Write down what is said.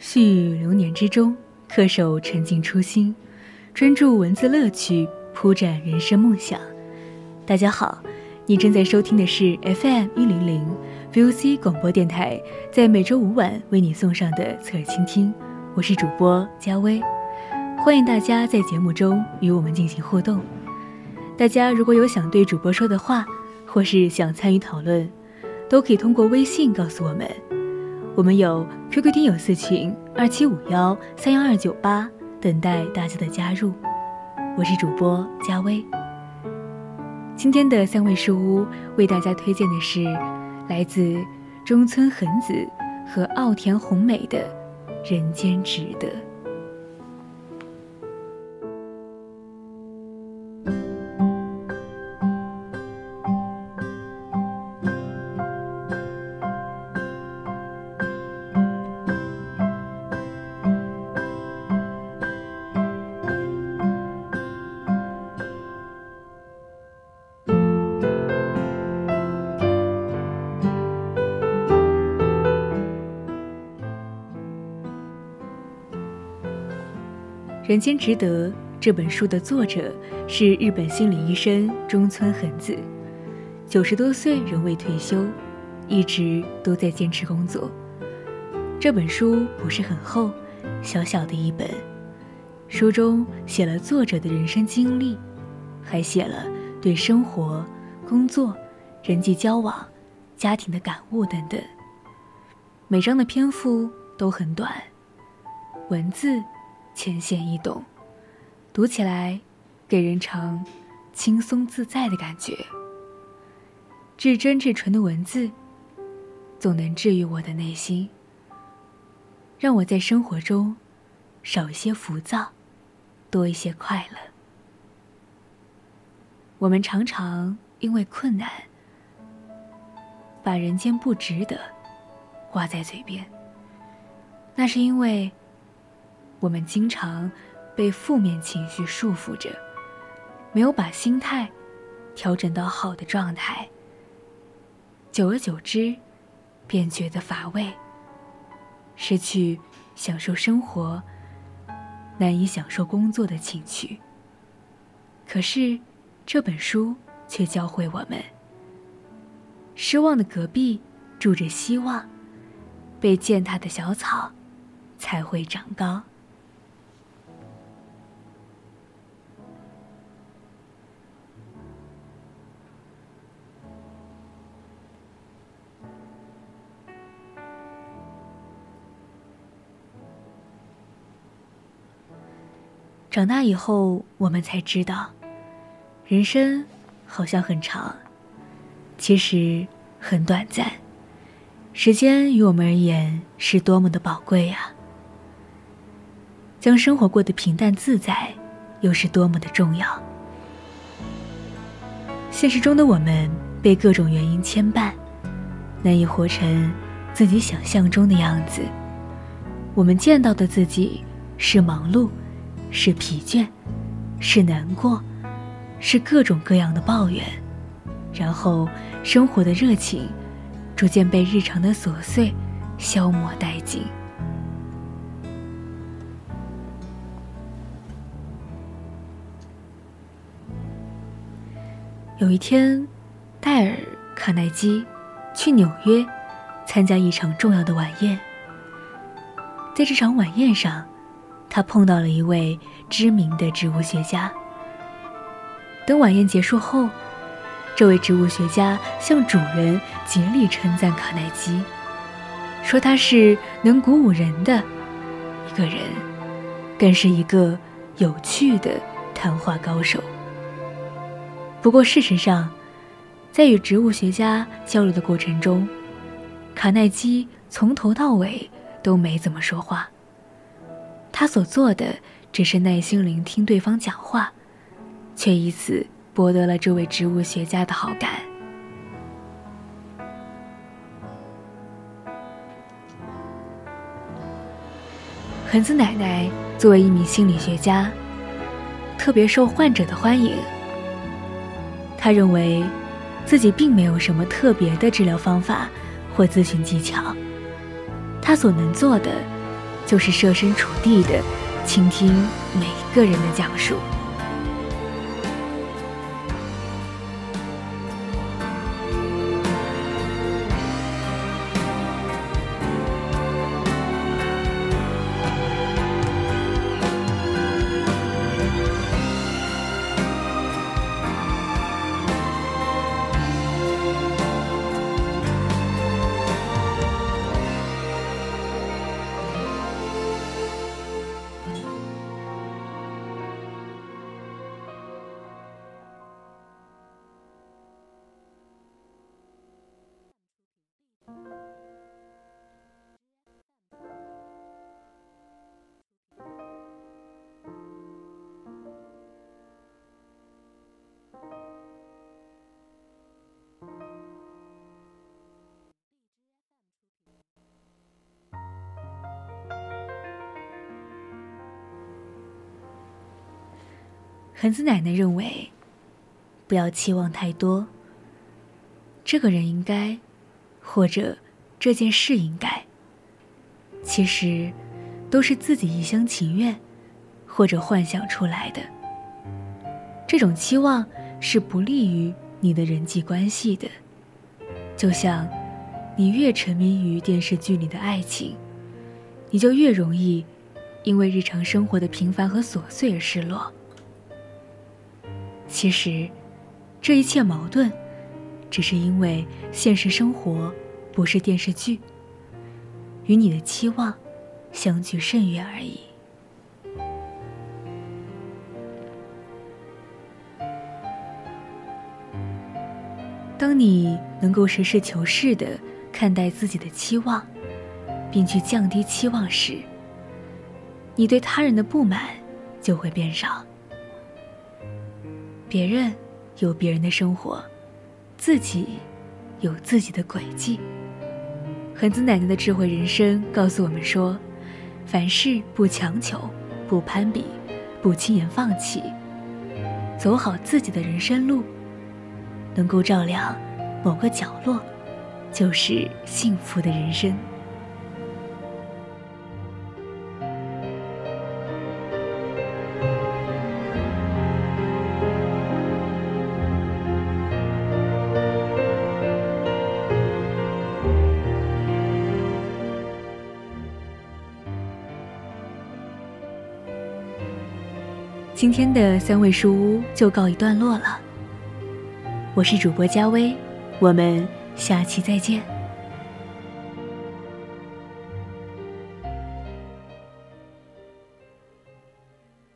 细雨流年之中，恪守沉静初心，专注文字乐趣，铺展人生梦想。大家好，你正在收听的是 FM 一零零 VOC 广播电台，在每周五晚为你送上的侧耳倾听。我是主播佳薇，欢迎大家在节目中与我们进行互动。大家如果有想对主播说的话，或是想参与讨论，都可以通过微信告诉我们。我们有 QQ 听友四群二七五幺三幺二九八，等待大家的加入。我是主播佳薇。今天的三味书屋为大家推荐的是来自中村恒子和奥田宏美的《人间值得》。《人间值得》这本书的作者是日本心理医生中村恒子，九十多岁仍未退休，一直都在坚持工作。这本书不是很厚，小小的一本，书中写了作者的人生经历，还写了对生活、工作、人际交往、家庭的感悟等等。每章的篇幅都很短，文字。浅显易懂，读起来给人常轻松自在的感觉。至真至纯的文字，总能治愈我的内心，让我在生活中少一些浮躁，多一些快乐。我们常常因为困难，把“人间不值得”挂在嘴边，那是因为。我们经常被负面情绪束缚着，没有把心态调整到好的状态。久而久之，便觉得乏味，失去享受生活、难以享受工作的情趣。可是，这本书却教会我们：失望的隔壁住着希望，被践踏的小草才会长高。长大以后，我们才知道，人生好像很长，其实很短暂。时间于我们而言是多么的宝贵呀！将生活过得平淡自在，又是多么的重要。现实中的我们被各种原因牵绊，难以活成自己想象中的样子。我们见到的自己是忙碌。是疲倦，是难过，是各种各样的抱怨，然后生活的热情逐渐被日常的琐碎消磨殆尽。有一天，戴尔·卡耐基去纽约参加一场重要的晚宴，在这场晚宴上，他碰到了一位知名的植物学家。等晚宴结束后，这位植物学家向主人竭力称赞卡耐基，说他是能鼓舞人的一个人，更是一个有趣的谈话高手。不过，事实上，在与植物学家交流的过程中，卡耐基从头到尾都没怎么说话。他所做的只是耐心聆听对方讲话。却以此博得了这位植物学家的好感。恒子奶奶作为一名心理学家，特别受患者的欢迎。他认为，自己并没有什么特别的治疗方法或咨询技巧，他所能做的，就是设身处地的倾听每个人的讲述。恒子奶奶认为，不要期望太多。这个人应该，或者这件事应该，其实都是自己一厢情愿或者幻想出来的。这种期望是不利于你的人际关系的。就像你越沉迷于电视剧里的爱情，你就越容易因为日常生活的平凡和琐碎而失落。其实，这一切矛盾，只是因为现实生活不是电视剧，与你的期望相距甚远而已。当你能够实事求是的看待自己的期望，并去降低期望时，你对他人的不满就会变少。别人有别人的生活，自己有自己的轨迹。恒子奶奶的智慧人生告诉我们说：凡事不强求，不攀比，不轻言放弃，走好自己的人生路，能够照亮某个角落，就是幸福的人生。今天的三味书屋就告一段落了。我是主播佳薇，我们下期再见。